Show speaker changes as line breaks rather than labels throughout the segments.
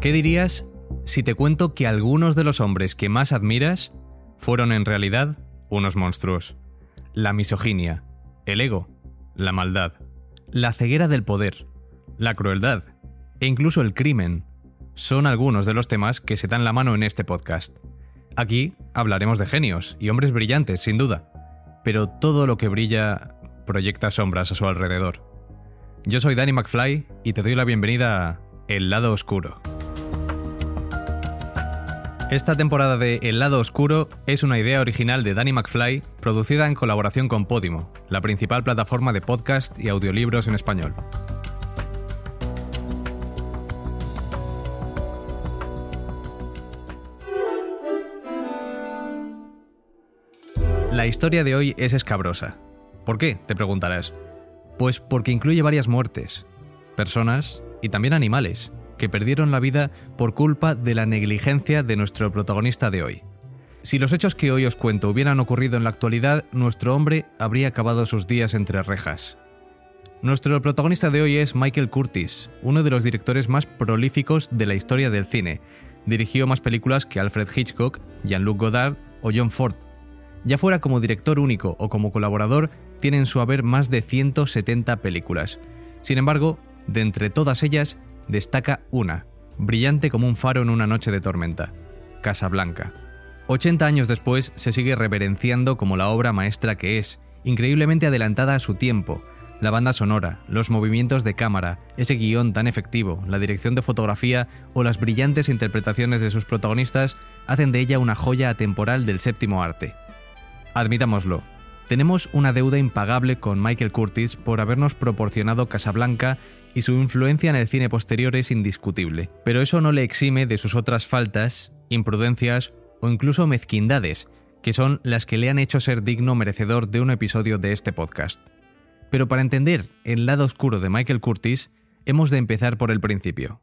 ¿Qué dirías si te cuento que algunos de los hombres que más admiras fueron en realidad unos monstruos? La misoginia, el ego, la maldad, la ceguera del poder, la crueldad e incluso el crimen son algunos de los temas que se dan la mano en este podcast. Aquí hablaremos de genios y hombres brillantes, sin duda, pero todo lo que brilla proyecta sombras a su alrededor. Yo soy Danny McFly y te doy la bienvenida a El lado oscuro. Esta temporada de El lado oscuro es una idea original de Danny McFly, producida en colaboración con Podimo, la principal plataforma de podcast y audiolibros en español. La historia de hoy es escabrosa. ¿Por qué? Te preguntarás. Pues porque incluye varias muertes, personas y también animales, que perdieron la vida por culpa de la negligencia de nuestro protagonista de hoy. Si los hechos que hoy os cuento hubieran ocurrido en la actualidad, nuestro hombre habría acabado sus días entre rejas. Nuestro protagonista de hoy es Michael Curtis, uno de los directores más prolíficos de la historia del cine. Dirigió más películas que Alfred Hitchcock, Jean-Luc Godard o John Ford. Ya fuera como director único o como colaborador, tiene en su haber más de 170 películas. Sin embargo, de entre todas ellas, destaca una, brillante como un faro en una noche de tormenta, Casablanca. 80 años después se sigue reverenciando como la obra maestra que es, increíblemente adelantada a su tiempo. La banda sonora, los movimientos de cámara, ese guion tan efectivo, la dirección de fotografía o las brillantes interpretaciones de sus protagonistas hacen de ella una joya atemporal del séptimo arte. Admitámoslo, tenemos una deuda impagable con Michael Curtis por habernos proporcionado Casablanca y su influencia en el cine posterior es indiscutible, pero eso no le exime de sus otras faltas, imprudencias o incluso mezquindades, que son las que le han hecho ser digno merecedor de un episodio de este podcast. Pero para entender el lado oscuro de Michael Curtis, hemos de empezar por el principio.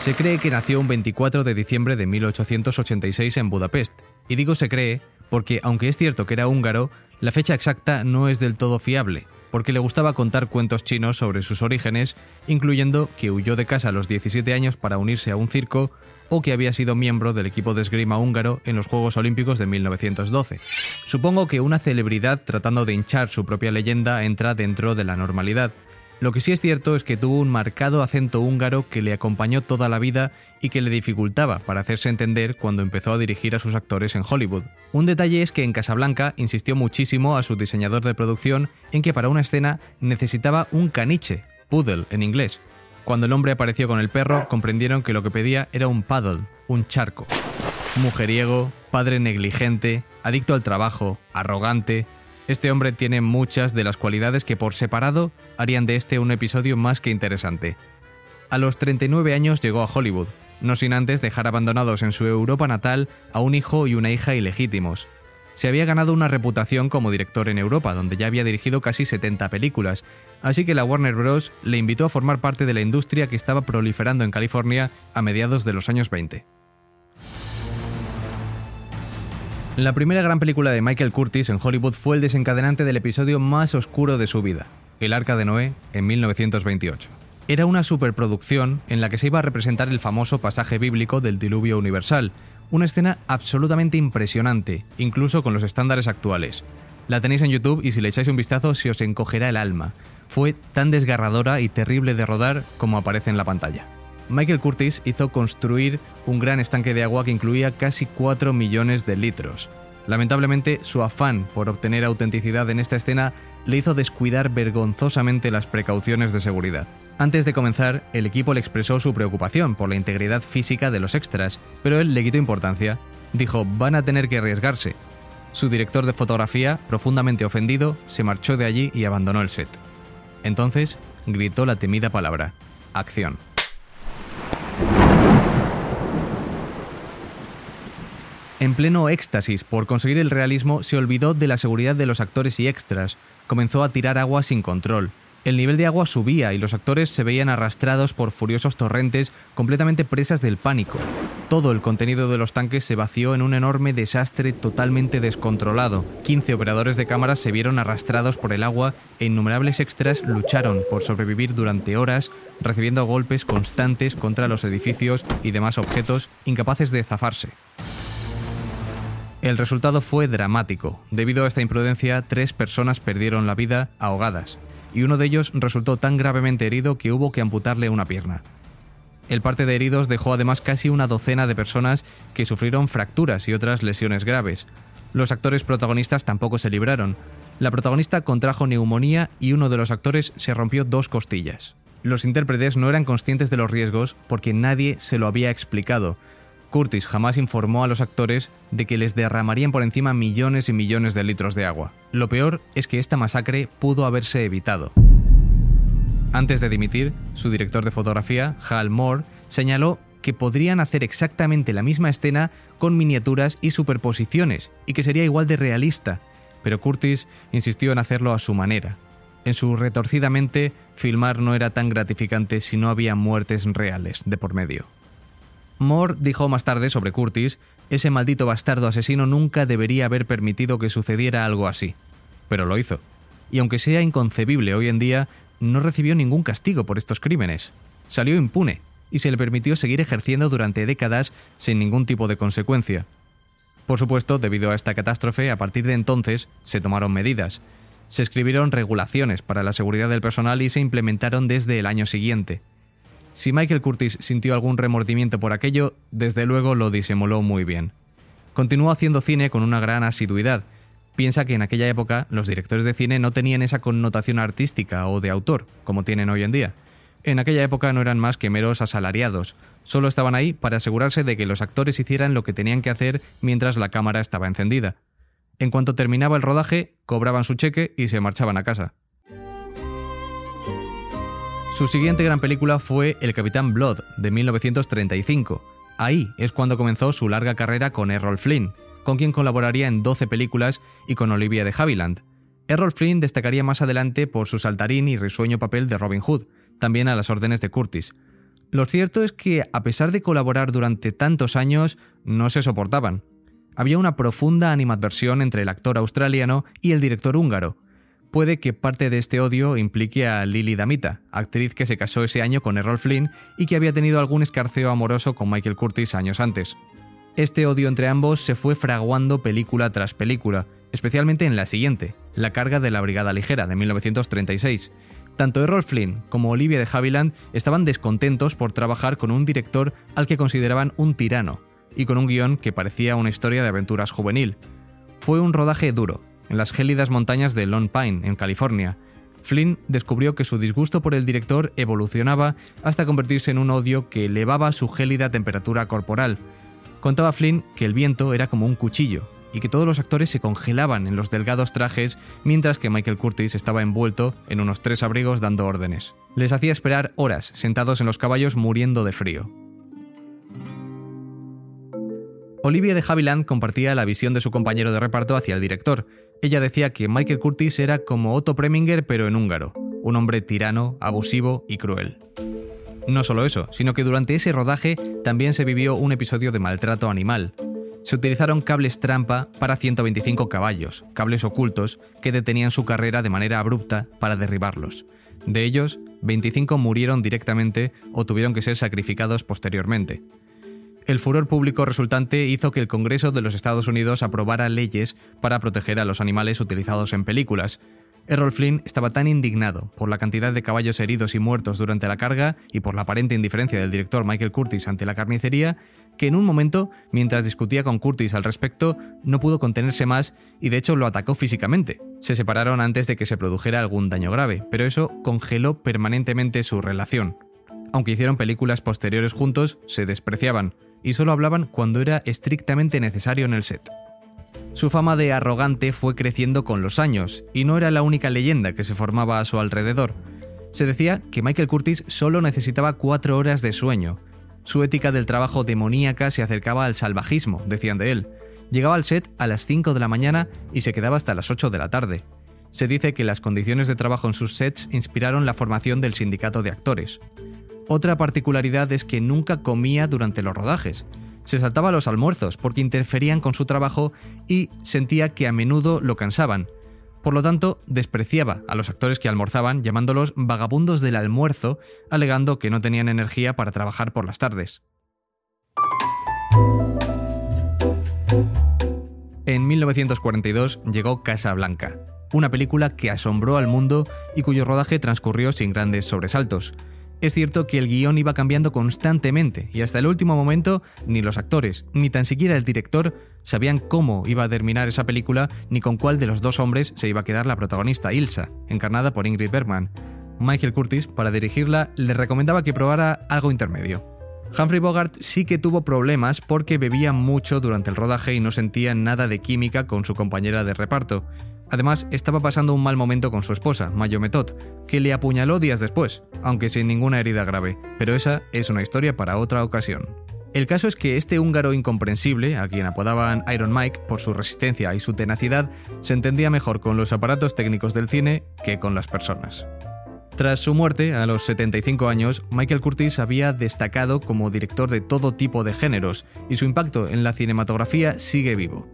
Se cree que nació un 24 de diciembre de 1886 en Budapest, y digo se cree porque aunque es cierto que era húngaro, la fecha exacta no es del todo fiable, porque le gustaba contar cuentos chinos sobre sus orígenes, incluyendo que huyó de casa a los 17 años para unirse a un circo o que había sido miembro del equipo de esgrima húngaro en los Juegos Olímpicos de 1912. Supongo que una celebridad tratando de hinchar su propia leyenda entra dentro de la normalidad, lo que sí es cierto es que tuvo un marcado acento húngaro que le acompañó toda la vida y que le dificultaba para hacerse entender cuando empezó a dirigir a sus actores en Hollywood. Un detalle es que en Casablanca insistió muchísimo a su diseñador de producción en que para una escena necesitaba un caniche, poodle en inglés. Cuando el hombre apareció con el perro, comprendieron que lo que pedía era un paddle, un charco. Mujeriego, padre negligente, adicto al trabajo, arrogante, este hombre tiene muchas de las cualidades que por separado harían de este un episodio más que interesante. A los 39 años llegó a Hollywood, no sin antes dejar abandonados en su Europa natal a un hijo y una hija ilegítimos. Se había ganado una reputación como director en Europa, donde ya había dirigido casi 70 películas, así que la Warner Bros. le invitó a formar parte de la industria que estaba proliferando en California a mediados de los años 20. La primera gran película de Michael Curtis en Hollywood fue el desencadenante del episodio más oscuro de su vida, El Arca de Noé, en 1928. Era una superproducción en la que se iba a representar el famoso pasaje bíblico del diluvio universal, una escena absolutamente impresionante, incluso con los estándares actuales. La tenéis en YouTube y si le echáis un vistazo se os encogerá el alma. Fue tan desgarradora y terrible de rodar como aparece en la pantalla. Michael Curtis hizo construir un gran estanque de agua que incluía casi 4 millones de litros. Lamentablemente, su afán por obtener autenticidad en esta escena le hizo descuidar vergonzosamente las precauciones de seguridad. Antes de comenzar, el equipo le expresó su preocupación por la integridad física de los extras, pero él le quitó importancia. Dijo, van a tener que arriesgarse. Su director de fotografía, profundamente ofendido, se marchó de allí y abandonó el set. Entonces, gritó la temida palabra, acción. En pleno éxtasis por conseguir el realismo, se olvidó de la seguridad de los actores y extras. Comenzó a tirar agua sin control. El nivel de agua subía y los actores se veían arrastrados por furiosos torrentes completamente presas del pánico. Todo el contenido de los tanques se vació en un enorme desastre totalmente descontrolado. 15 operadores de cámaras se vieron arrastrados por el agua e innumerables extras lucharon por sobrevivir durante horas, recibiendo golpes constantes contra los edificios y demás objetos incapaces de zafarse. El resultado fue dramático. Debido a esta imprudencia, tres personas perdieron la vida ahogadas y uno de ellos resultó tan gravemente herido que hubo que amputarle una pierna. El parte de heridos dejó además casi una docena de personas que sufrieron fracturas y otras lesiones graves. Los actores protagonistas tampoco se libraron. La protagonista contrajo neumonía y uno de los actores se rompió dos costillas. Los intérpretes no eran conscientes de los riesgos porque nadie se lo había explicado, Curtis jamás informó a los actores de que les derramarían por encima millones y millones de litros de agua. Lo peor es que esta masacre pudo haberse evitado. Antes de dimitir, su director de fotografía, Hal Moore, señaló que podrían hacer exactamente la misma escena con miniaturas y superposiciones, y que sería igual de realista, pero Curtis insistió en hacerlo a su manera. En su retorcida mente, filmar no era tan gratificante si no había muertes reales de por medio. Moore dijo más tarde sobre Curtis, ese maldito bastardo asesino nunca debería haber permitido que sucediera algo así. Pero lo hizo. Y aunque sea inconcebible hoy en día, no recibió ningún castigo por estos crímenes. Salió impune y se le permitió seguir ejerciendo durante décadas sin ningún tipo de consecuencia. Por supuesto, debido a esta catástrofe, a partir de entonces se tomaron medidas. Se escribieron regulaciones para la seguridad del personal y se implementaron desde el año siguiente. Si Michael Curtis sintió algún remordimiento por aquello, desde luego lo disimuló muy bien. Continuó haciendo cine con una gran asiduidad. Piensa que en aquella época los directores de cine no tenían esa connotación artística o de autor, como tienen hoy en día. En aquella época no eran más que meros asalariados, solo estaban ahí para asegurarse de que los actores hicieran lo que tenían que hacer mientras la cámara estaba encendida. En cuanto terminaba el rodaje, cobraban su cheque y se marchaban a casa. Su siguiente gran película fue El Capitán Blood, de 1935. Ahí es cuando comenzó su larga carrera con Errol Flynn, con quien colaboraría en 12 películas y con Olivia de Havilland. Errol Flynn destacaría más adelante por su saltarín y risueño papel de Robin Hood, también a las órdenes de Curtis. Lo cierto es que, a pesar de colaborar durante tantos años, no se soportaban. Había una profunda animadversión entre el actor australiano y el director húngaro, Puede que parte de este odio implique a Lily Damita, actriz que se casó ese año con Errol Flynn y que había tenido algún escarceo amoroso con Michael Curtis años antes. Este odio entre ambos se fue fraguando película tras película, especialmente en la siguiente, La carga de la Brigada Ligera, de 1936. Tanto Errol Flynn como Olivia de Havilland estaban descontentos por trabajar con un director al que consideraban un tirano, y con un guion que parecía una historia de aventuras juvenil. Fue un rodaje duro, en las gélidas montañas de Lone Pine, en California. Flynn descubrió que su disgusto por el director evolucionaba hasta convertirse en un odio que elevaba su gélida temperatura corporal. Contaba Flynn que el viento era como un cuchillo y que todos los actores se congelaban en los delgados trajes mientras que Michael Curtis estaba envuelto en unos tres abrigos dando órdenes. Les hacía esperar horas sentados en los caballos muriendo de frío. Olivia de Havilland compartía la visión de su compañero de reparto hacia el director, ella decía que Michael Curtis era como Otto Preminger pero en húngaro, un hombre tirano, abusivo y cruel. No solo eso, sino que durante ese rodaje también se vivió un episodio de maltrato animal. Se utilizaron cables trampa para 125 caballos, cables ocultos que detenían su carrera de manera abrupta para derribarlos. De ellos, 25 murieron directamente o tuvieron que ser sacrificados posteriormente. El furor público resultante hizo que el Congreso de los Estados Unidos aprobara leyes para proteger a los animales utilizados en películas. Errol Flynn estaba tan indignado por la cantidad de caballos heridos y muertos durante la carga y por la aparente indiferencia del director Michael Curtis ante la carnicería, que en un momento, mientras discutía con Curtis al respecto, no pudo contenerse más y de hecho lo atacó físicamente. Se separaron antes de que se produjera algún daño grave, pero eso congeló permanentemente su relación. Aunque hicieron películas posteriores juntos, se despreciaban, y solo hablaban cuando era estrictamente necesario en el set. Su fama de arrogante fue creciendo con los años, y no era la única leyenda que se formaba a su alrededor. Se decía que Michael Curtis solo necesitaba cuatro horas de sueño. Su ética del trabajo demoníaca se acercaba al salvajismo, decían de él. Llegaba al set a las 5 de la mañana y se quedaba hasta las 8 de la tarde. se dice que las condiciones de trabajo en sus sets inspiraron la formación del sindicato de actores. Otra particularidad es que nunca comía durante los rodajes. Se saltaba los almuerzos porque interferían con su trabajo y sentía que a menudo lo cansaban. Por lo tanto, despreciaba a los actores que almorzaban llamándolos vagabundos del almuerzo, alegando que no tenían energía para trabajar por las tardes. En 1942 llegó Casa Blanca, una película que asombró al mundo y cuyo rodaje transcurrió sin grandes sobresaltos. Es cierto que el guion iba cambiando constantemente y hasta el último momento ni los actores ni tan siquiera el director sabían cómo iba a terminar esa película ni con cuál de los dos hombres se iba a quedar la protagonista Ilsa, encarnada por Ingrid Bergman. Michael Curtis, para dirigirla, le recomendaba que probara algo intermedio. Humphrey Bogart sí que tuvo problemas porque bebía mucho durante el rodaje y no sentía nada de química con su compañera de reparto. Además, estaba pasando un mal momento con su esposa, Mayo Method, que le apuñaló días después, aunque sin ninguna herida grave, pero esa es una historia para otra ocasión. El caso es que este húngaro incomprensible, a quien apodaban Iron Mike por su resistencia y su tenacidad, se entendía mejor con los aparatos técnicos del cine que con las personas. Tras su muerte, a los 75 años, Michael Curtis había destacado como director de todo tipo de géneros y su impacto en la cinematografía sigue vivo.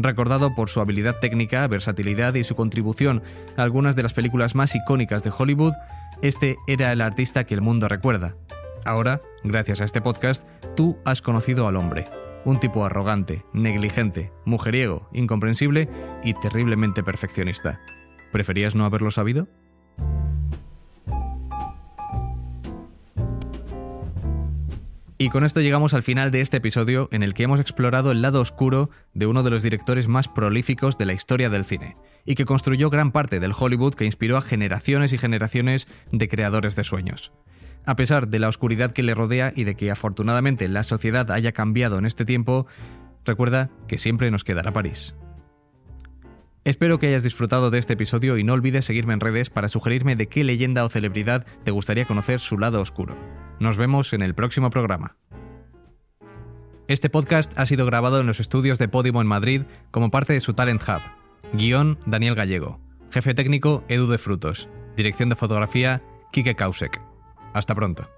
Recordado por su habilidad técnica, versatilidad y su contribución a algunas de las películas más icónicas de Hollywood, este era el artista que el mundo recuerda. Ahora, gracias a este podcast, tú has conocido al hombre. Un tipo arrogante, negligente, mujeriego, incomprensible y terriblemente perfeccionista. ¿Preferías no haberlo sabido? Y con esto llegamos al final de este episodio en el que hemos explorado el lado oscuro de uno de los directores más prolíficos de la historia del cine, y que construyó gran parte del Hollywood que inspiró a generaciones y generaciones de creadores de sueños. A pesar de la oscuridad que le rodea y de que afortunadamente la sociedad haya cambiado en este tiempo, recuerda que siempre nos quedará París. Espero que hayas disfrutado de este episodio y no olvides seguirme en redes para sugerirme de qué leyenda o celebridad te gustaría conocer su lado oscuro. Nos vemos en el próximo programa. Este podcast ha sido grabado en los estudios de Podimo en Madrid como parte de su Talent Hub. Guión Daniel Gallego. Jefe técnico Edu de Frutos. Dirección de fotografía Kike Kausek. Hasta pronto.